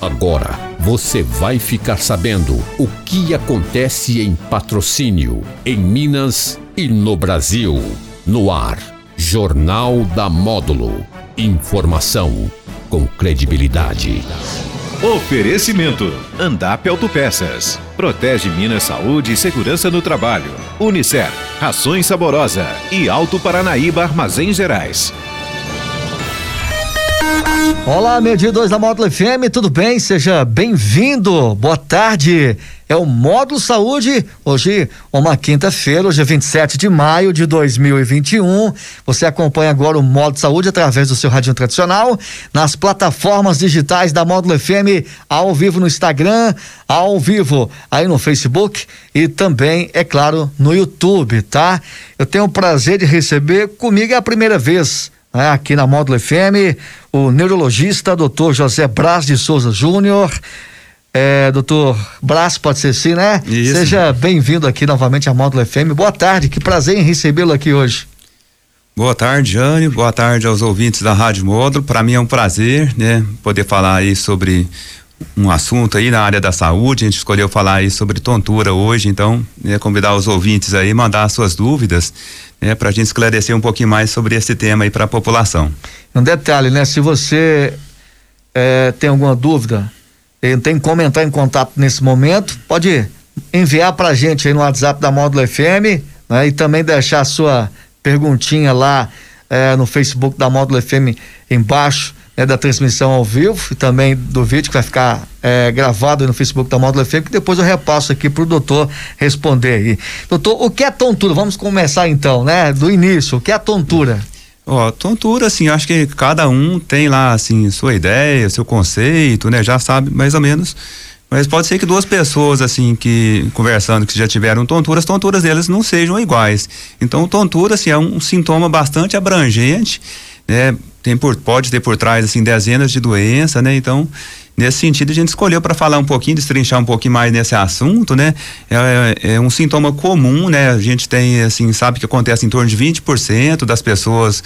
Agora você vai ficar sabendo o que acontece em patrocínio, em Minas e no Brasil. No ar, Jornal da Módulo. Informação com credibilidade. Oferecimento: Andap Autopeças. Protege Minas Saúde e Segurança no Trabalho. Unicef, Rações Saborosa e Alto Paranaíba Armazéns Gerais. Olá, meio dia 2 da Módulo FM, tudo bem? Seja bem-vindo, boa tarde. É o Módulo Saúde, hoje uma quinta-feira, hoje é 27 de maio de 2021. Você acompanha agora o Módulo Saúde através do seu rádio tradicional, nas plataformas digitais da Módulo FM, ao vivo no Instagram, ao vivo aí no Facebook e também, é claro, no YouTube, tá? Eu tenho o prazer de receber comigo é a primeira vez né, aqui na Módulo FM, o neurologista doutor José Braz de Souza Júnior. É, doutor Braz, pode ser sim, né? Isso. Seja bem-vindo aqui novamente à Módulo FM. Boa tarde, que prazer em recebê-lo aqui hoje. Boa tarde, Jane. Boa tarde aos ouvintes da Rádio Módulo. Para mim é um prazer, né, poder falar aí sobre um assunto aí na área da saúde. A gente escolheu falar aí sobre tontura hoje, então, né, convidar os ouvintes aí, mandar suas dúvidas, né, para a gente esclarecer um pouquinho mais sobre esse tema aí para a população. Um detalhe, né? Se você é, tem alguma dúvida, tem como entrar em contato nesse momento, pode enviar para a gente aí no WhatsApp da Módulo FM, né, e também deixar a sua perguntinha lá é, no Facebook da Módulo FM embaixo né, da transmissão ao vivo e também do vídeo que vai ficar é, gravado no Facebook da Módulo FM, que depois eu repasso aqui para o doutor responder aí. Doutor, o que é tontura? Vamos começar então, né? Do início, o que é tontura? Ó, oh, tontura, assim, acho que cada um tem lá, assim, sua ideia, seu conceito, né? Já sabe mais ou menos. Mas pode ser que duas pessoas, assim, que conversando, que já tiveram tonturas, tonturas delas não sejam iguais. Então, tontura, assim, é um sintoma bastante abrangente, né? Tem por, pode ter por trás assim dezenas de doenças, né? Então, nesse sentido a gente escolheu para falar um pouquinho, destrinchar um pouquinho mais nesse assunto, né? É, é, um sintoma comum, né? A gente tem assim, sabe que acontece em torno de 20% das pessoas,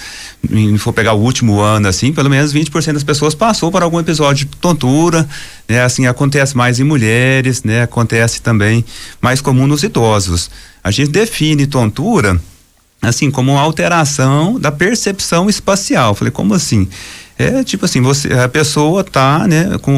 se for pegar o último ano assim, pelo menos 20% das pessoas passou por algum episódio de tontura, né? Assim, acontece mais em mulheres, né? Acontece também mais comum nos idosos. A gente define tontura assim, como alteração da percepção espacial. Falei, como assim? É tipo assim, você, a pessoa tá, né, com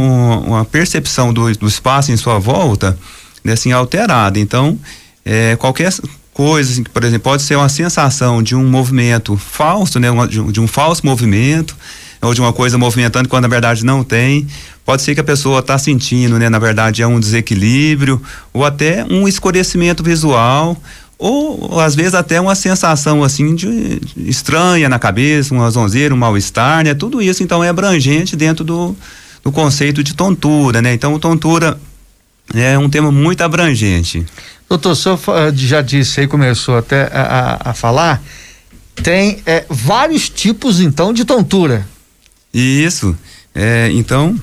uma percepção do, do espaço em sua volta, né, assim, alterada. Então, é, qualquer coisa, assim, por exemplo, pode ser uma sensação de um movimento falso, né, uma, de, um, de um falso movimento, ou de uma coisa movimentando quando na verdade não tem. Pode ser que a pessoa está sentindo, né, na verdade é um desequilíbrio, ou até um escurecimento visual, ou às vezes até uma sensação assim de, estranha na cabeça, uma zonzeira, um mal-estar, né? Tudo isso então é abrangente dentro do, do conceito de tontura, né? Então tontura é um tema muito abrangente. Doutor, o senhor já disse aí, começou até a, a, a falar, tem é, vários tipos então de tontura. Isso, é, então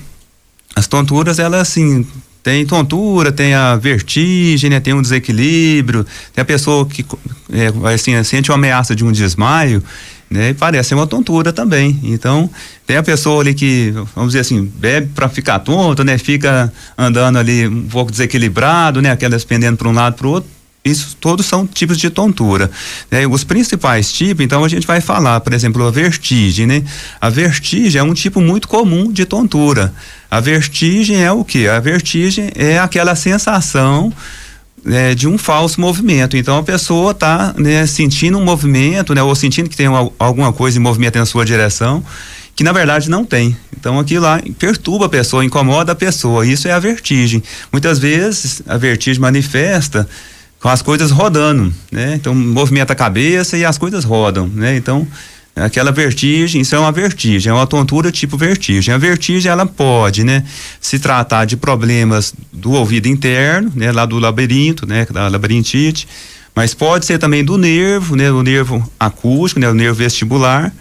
as tonturas elas assim tem tontura, tem a vertigem, né? tem um desequilíbrio, tem a pessoa que é, assim, sente uma ameaça de um desmaio, né? E parece uma tontura também. Então, tem a pessoa ali que, vamos dizer assim, bebe para ficar tonto, né? Fica andando ali um pouco desequilibrado, né? Aquelas pendendo para um lado para o outro. Isso todos são tipos de tontura. Né? Os principais tipos, então a gente vai falar, por exemplo, a vertigem, né? A vertigem é um tipo muito comum de tontura. A vertigem é o que? A vertigem é aquela sensação né, de um falso movimento. Então a pessoa está né, sentindo um movimento, né, ou sentindo que tem uma, alguma coisa em movimento na sua direção, que na verdade não tem. Então aquilo lá perturba a pessoa, incomoda a pessoa. Isso é a vertigem. Muitas vezes a vertigem manifesta com as coisas rodando, né? Então movimenta a cabeça e as coisas rodam, né? Então aquela vertigem, isso é uma vertigem, é uma tontura tipo vertigem. A vertigem ela pode, né, se tratar de problemas do ouvido interno, né, lá do labirinto, né, da labirintite, mas pode ser também do nervo, né, o nervo acústico, né, o nervo vestibular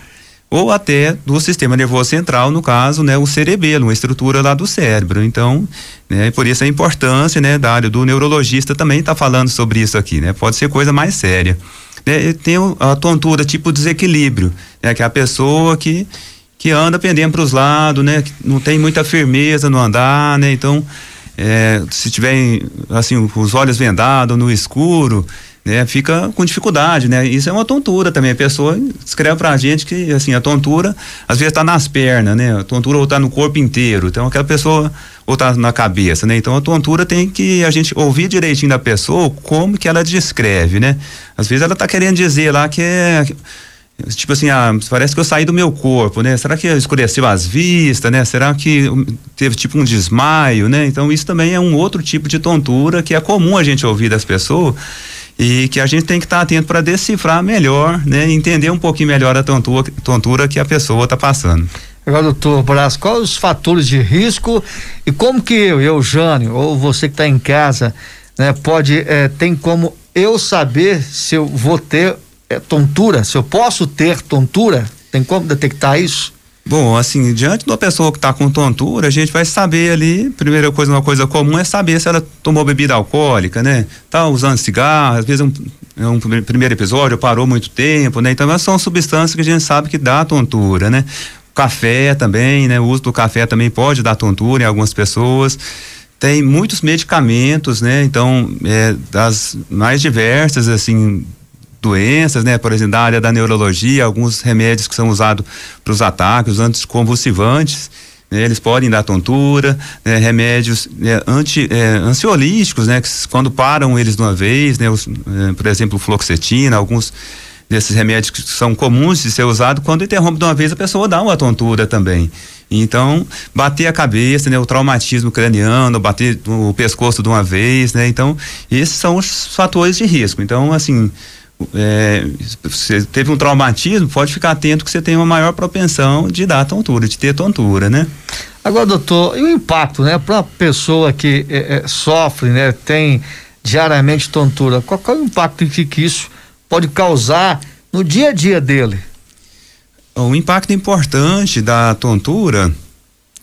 ou até do sistema nervoso central, no caso, né, o cerebelo, uma estrutura lá do cérebro. Então, né, por isso a importância, né, da área do neurologista também está falando sobre isso aqui, né? Pode ser coisa mais séria. Né, tem a tontura tipo desequilíbrio, né, que é a pessoa que que anda pendendo para os lados, né? Que não tem muita firmeza no andar, né? Então, é, se tiver assim os olhos vendados no escuro, né, fica com dificuldade, né? Isso é uma tontura também. A pessoa escreve pra gente que assim, a tontura às vezes está nas pernas, né? A tontura ou tá no corpo inteiro. Então aquela pessoa ou tá na cabeça, né? Então a tontura tem que a gente ouvir direitinho da pessoa como que ela descreve, né? Às vezes ela tá querendo dizer lá que é tipo assim, ah, parece que eu saí do meu corpo, né? Será que escureceu as vistas, né? Será que teve tipo um desmaio, né? Então isso também é um outro tipo de tontura que é comum a gente ouvir das pessoas e que a gente tem que estar tá atento para decifrar melhor, né? Entender um pouquinho melhor a tontura, tontura que a pessoa está passando. Agora, doutor Brás, quais os fatores de risco e como que eu, eu Jânio, ou você que está em casa, né, pode, é, tem como eu saber se eu vou ter é, tontura, se eu posso ter tontura? Tem como detectar isso? Bom, assim, diante de uma pessoa que está com tontura, a gente vai saber ali, primeira coisa, uma coisa comum é saber se ela tomou bebida alcoólica, né? Tá usando cigarro, às vezes um, é um primeiro episódio, parou muito tempo, né? Então, são substâncias que a gente sabe que dá tontura, né? Café também, né? O uso do café também pode dar tontura em algumas pessoas tem muitos medicamentos, né? Então, é, das mais diversas, assim, doenças, né? Por exemplo, da área da neurologia, alguns remédios que são usados para os ataques, os anticonvulsivantes, né? eles podem dar tontura, né? remédios né? anti, é, ansiolíticos, né? Que quando param eles de uma vez, né? Os, é, por exemplo, fluoxetina, alguns desses remédios que são comuns de ser usados, quando interrompe de uma vez, a pessoa dá uma tontura também. Então, bater a cabeça, né, o traumatismo craniano, bater o pescoço de uma vez, né? Então, esses são os fatores de risco. Então, assim, é, você teve um traumatismo, pode ficar atento que você tem uma maior propensão de dar tontura, de ter tontura, né? Agora, doutor, e o impacto, né, para a pessoa que é, é, sofre, né, tem diariamente tontura, qual, qual é o impacto que, que isso pode causar no dia a dia dele? O impacto importante da tontura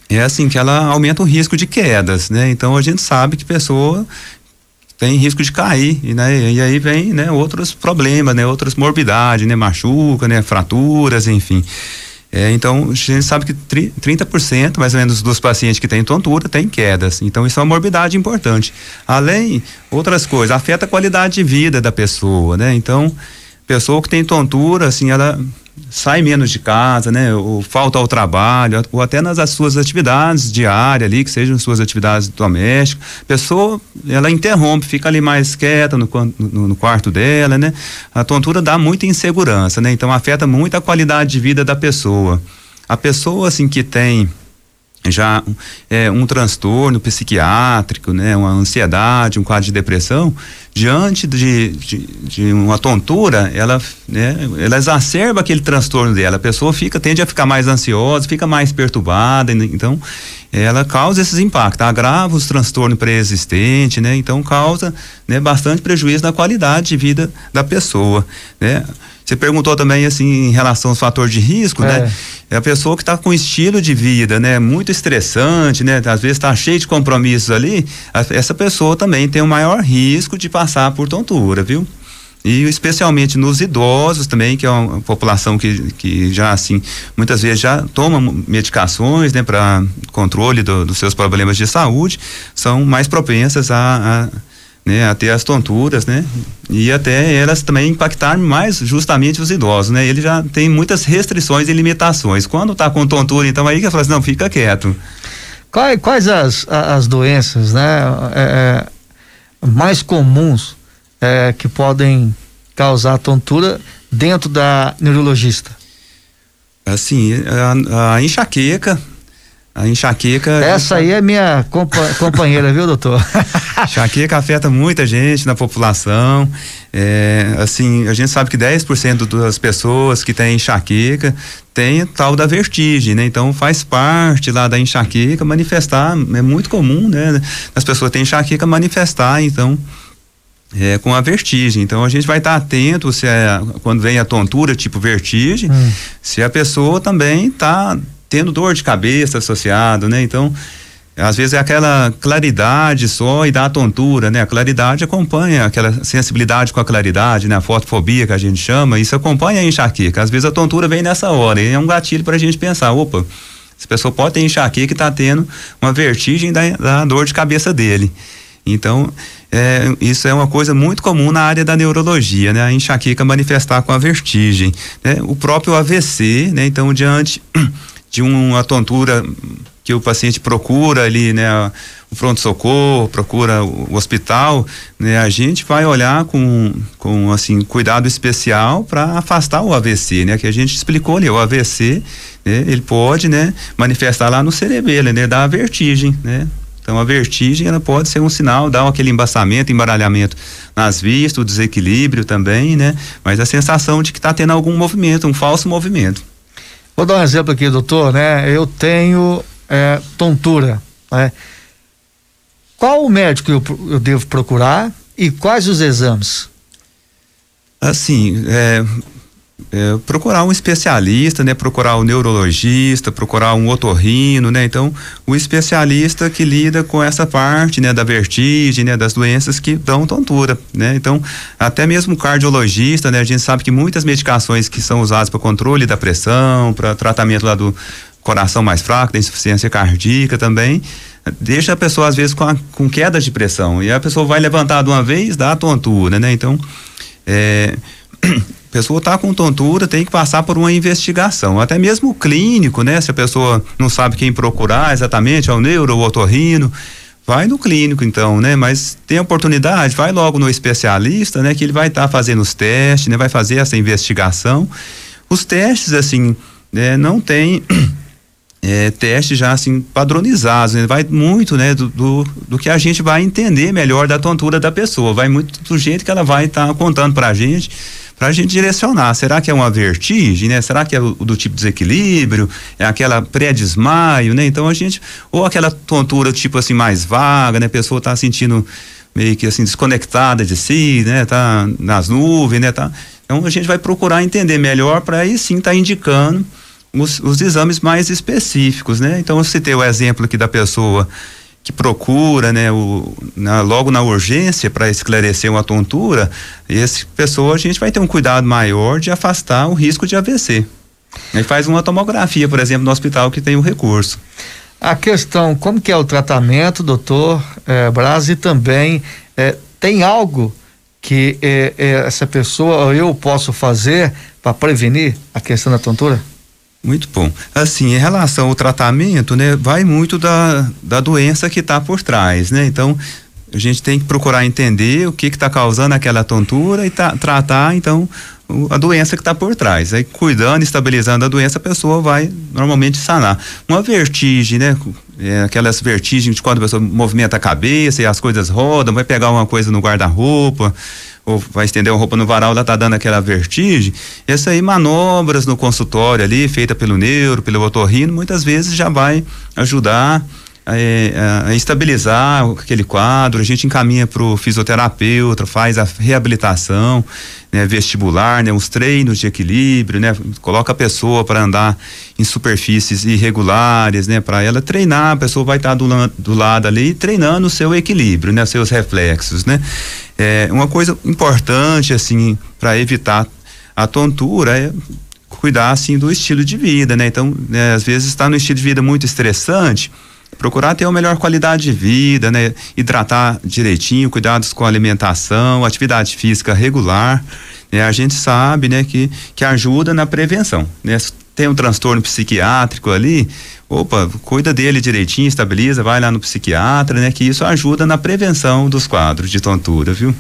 é assim que ela aumenta o risco de quedas, né? Então a gente sabe que pessoa tem risco de cair e, né, e aí vem né, outros problemas, né, outras morbidades, né, machuca, né, fraturas, enfim. É, então, a gente sabe que 30% mais ou menos dos pacientes que têm tontura têm quedas. Então, isso é uma morbidade importante. Além, outras coisas, afeta a qualidade de vida da pessoa, né? Então, pessoa que tem tontura, assim, ela sai menos de casa, né? Ou falta ao trabalho, ou até nas suas atividades diárias ali, que sejam suas atividades domésticas. A pessoa, ela interrompe, fica ali mais quieta no, no, no, quarto dela, né? A tontura dá muita insegurança, né? Então afeta muito a qualidade de vida da pessoa. A pessoa, assim, que tem já é, um transtorno psiquiátrico, né, uma ansiedade, um quadro de depressão, diante de, de, de, uma tontura, ela, né, ela exacerba aquele transtorno dela. A pessoa fica, tende a ficar mais ansiosa, fica mais perturbada, então ela causa esses impactos, agrava os transtornos pré-existentes, né? Então causa, né, bastante prejuízo na qualidade de vida da pessoa, né? Você perguntou também assim em relação aos fatores de risco, né? é. né? É a pessoa que está com estilo de vida, né? Muito estressante, né? Às vezes está cheio de compromissos ali. essa pessoa também tem o um maior risco de passar por tontura, viu? E especialmente nos idosos também, que é uma população que, que já assim, muitas vezes já toma medicações, né? Para controle do, dos seus problemas de saúde, são mais propensas a, a né, a ter as tonturas, né? E até elas também impactar mais justamente os idosos, né? Ele já tem muitas restrições e limitações. Quando está com tontura, então aí que fala assim, não, fica quieto. Quais, quais as, as doenças, né? É, é, mais comuns é, que podem causar tontura dentro da neurologista? Assim, a, a enxaqueca, a enxaqueca. Essa aí é minha compa companheira, viu, doutor? enxaqueca afeta muita gente na população. É, assim, a gente sabe que 10% das pessoas que têm enxaqueca tem tal da vertigem, né? Então faz parte lá da enxaqueca manifestar, é muito comum, né? As pessoas têm enxaqueca manifestar, então. É, com a vertigem. Então a gente vai estar tá atento se é, quando vem a tontura tipo vertigem, hum. se a pessoa também está tendo dor de cabeça associado, né? Então, às vezes é aquela claridade só e dá a tontura, né? A claridade acompanha aquela sensibilidade com a claridade, né? A fotofobia que a gente chama, isso acompanha a enxaqueca. Às vezes a tontura vem nessa hora e é um gatilho para a gente pensar, opa, essa pessoa pode ter enxaqueca e está tendo uma vertigem da, da dor de cabeça dele. Então, é, isso é uma coisa muito comum na área da neurologia, né? A enxaqueca manifestar com a vertigem, né? O próprio AVC, né? Então, diante de uma tontura que o paciente procura ali, né, o pronto-socorro, procura o hospital, né, a gente vai olhar com, com assim, cuidado especial para afastar o AVC, né, que a gente explicou ali, o AVC, né, ele pode, né, manifestar lá no cerebelo, né, dar a vertigem, né, então a vertigem ela pode ser um sinal, dar aquele embaçamento, embaralhamento nas vistas, o desequilíbrio também, né? Mas a sensação de que está tendo algum movimento, um falso movimento. Vou dar um exemplo aqui, doutor, né? Eu tenho é, tontura, né? Qual o médico eu, eu devo procurar e quais os exames? Assim, é, é, procurar um especialista, né? Procurar um neurologista, procurar um otorrino, né? Então, o especialista que lida com essa parte, né? Da vertigem, né? Das doenças que dão tontura, né? Então, até mesmo cardiologista, né? A gente sabe que muitas medicações que são usadas para controle da pressão, para tratamento lá do coração mais fraco, da insuficiência cardíaca também, deixa a pessoa às vezes com, a, com queda de pressão e a pessoa vai levantar de uma vez, dá tontura, né? Então, é, a pessoa está com tontura, tem que passar por uma investigação, até mesmo o clínico, né? Se a pessoa não sabe quem procurar exatamente, é o neuro ou otorrino, vai no clínico então, né? Mas tem oportunidade, vai logo no especialista, né? Que ele vai estar tá fazendo os testes, né? Vai fazer essa investigação. Os testes, assim, né? Não tem é, testes já assim padronizados, né? vai muito né do, do, do, que a gente vai entender melhor da tontura da pessoa, vai muito do jeito que ela vai estar tá contando para a gente, para a gente direcionar. Será que é uma vertigem, né? Será que é o, do tipo desequilíbrio? É aquela pré-desmaio, né? Então a gente ou aquela tontura tipo assim mais vaga, né? A pessoa está sentindo meio que assim desconectada de si, né? Tá nas nuvens, né? Tá. Então a gente vai procurar entender melhor para aí sim estar tá indicando os, os exames mais específicos, né? Então eu citei o exemplo aqui da pessoa que procura, né, o, na, logo na urgência para esclarecer uma tontura, esse pessoa a gente vai ter um cuidado maior de afastar o risco de AVC. Aí faz uma tomografia, por exemplo, no hospital que tem o recurso. A questão, como que é o tratamento, doutor eh, Braz, e também eh, tem algo que eh, eh essa pessoa eu posso fazer para prevenir a questão da tontura? Muito bom. Assim, em relação ao tratamento, né, vai muito da, da doença que está por trás, né? Então, a gente tem que procurar entender o que está causando aquela tontura e tá, tratar, então, a doença que está por trás. Aí, cuidando, estabilizando a doença, a pessoa vai normalmente sanar. Uma vertigem, né? É, aquelas vertigens de quando a pessoa movimenta a cabeça e as coisas rodam, vai pegar uma coisa no guarda-roupa ou vai estender uma roupa no varal, ela tá dando aquela vertigem. Essa aí, manobras no consultório ali, feita pelo neuro, pelo otorrino, muitas vezes já vai ajudar a, a, estabilizar aquele quadro, a gente encaminha para o fisioterapeuta, faz a reabilitação né, vestibular, né, uns treinos de equilíbrio, né, coloca a pessoa para andar em superfícies irregulares, né, para ela treinar, a pessoa vai estar tá do, do lado ali treinando o seu equilíbrio, né, seus reflexos, né. É, uma coisa importante assim para evitar a tontura é cuidar assim do estilo de vida, né? Então, né, às vezes está no estilo de vida muito estressante, procurar ter uma melhor qualidade de vida, né? Hidratar direitinho, cuidados com a alimentação, atividade física regular, né? A gente sabe, né, que que ajuda na prevenção, né? Tem um transtorno psiquiátrico ali, opa, cuida dele direitinho, estabiliza, vai lá no psiquiatra, né? Que isso ajuda na prevenção dos quadros de tontura, viu?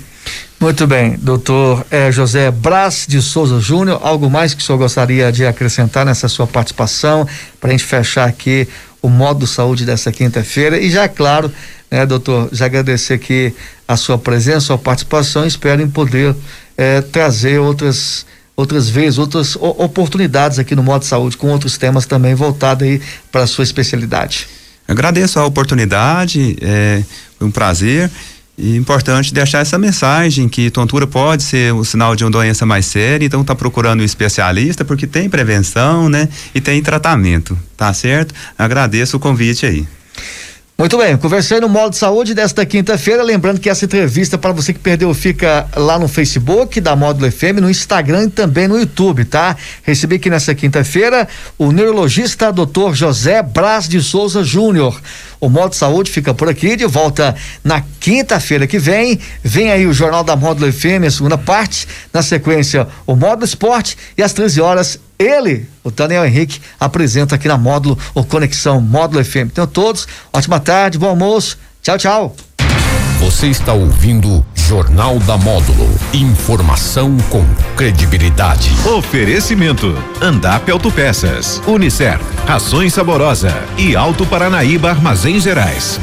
Muito bem, doutor eh, José Braz de Souza Júnior, algo mais que o senhor gostaria de acrescentar nessa sua participação, para a gente fechar aqui o modo saúde dessa quinta-feira. E já, claro, né, doutor, já agradecer aqui a sua presença, a sua participação, espero em poder eh, trazer outras outras vezes, outras oportunidades aqui no Modo Saúde, com outros temas também voltados aí para a sua especialidade. Agradeço a oportunidade, é um prazer. E importante deixar essa mensagem que tontura pode ser o sinal de uma doença mais séria, então está procurando um especialista porque tem prevenção, né? E tem tratamento, tá certo? Agradeço o convite aí. Muito bem, conversei no modo de saúde desta quinta-feira, lembrando que essa entrevista para você que perdeu fica lá no Facebook da Módulo FM, no Instagram e também no YouTube, tá? Recebi aqui nessa quinta-feira o neurologista Dr. José Braz de Souza Júnior. O Modo Saúde fica por aqui, de volta na quinta-feira que vem. Vem aí o Jornal da Módulo FM, a segunda parte. Na sequência, o Módulo Esporte e às 13 horas ele, o Daniel Henrique, apresenta aqui na Módulo o Conexão Módulo FM. Então, todos, ótima tarde, bom almoço. Tchau, tchau. Você está ouvindo Jornal da Módulo. Informação com credibilidade. Oferecimento: Andap Autopeças, Unicer, Rações Saborosa e Alto Paranaíba Armazém Gerais.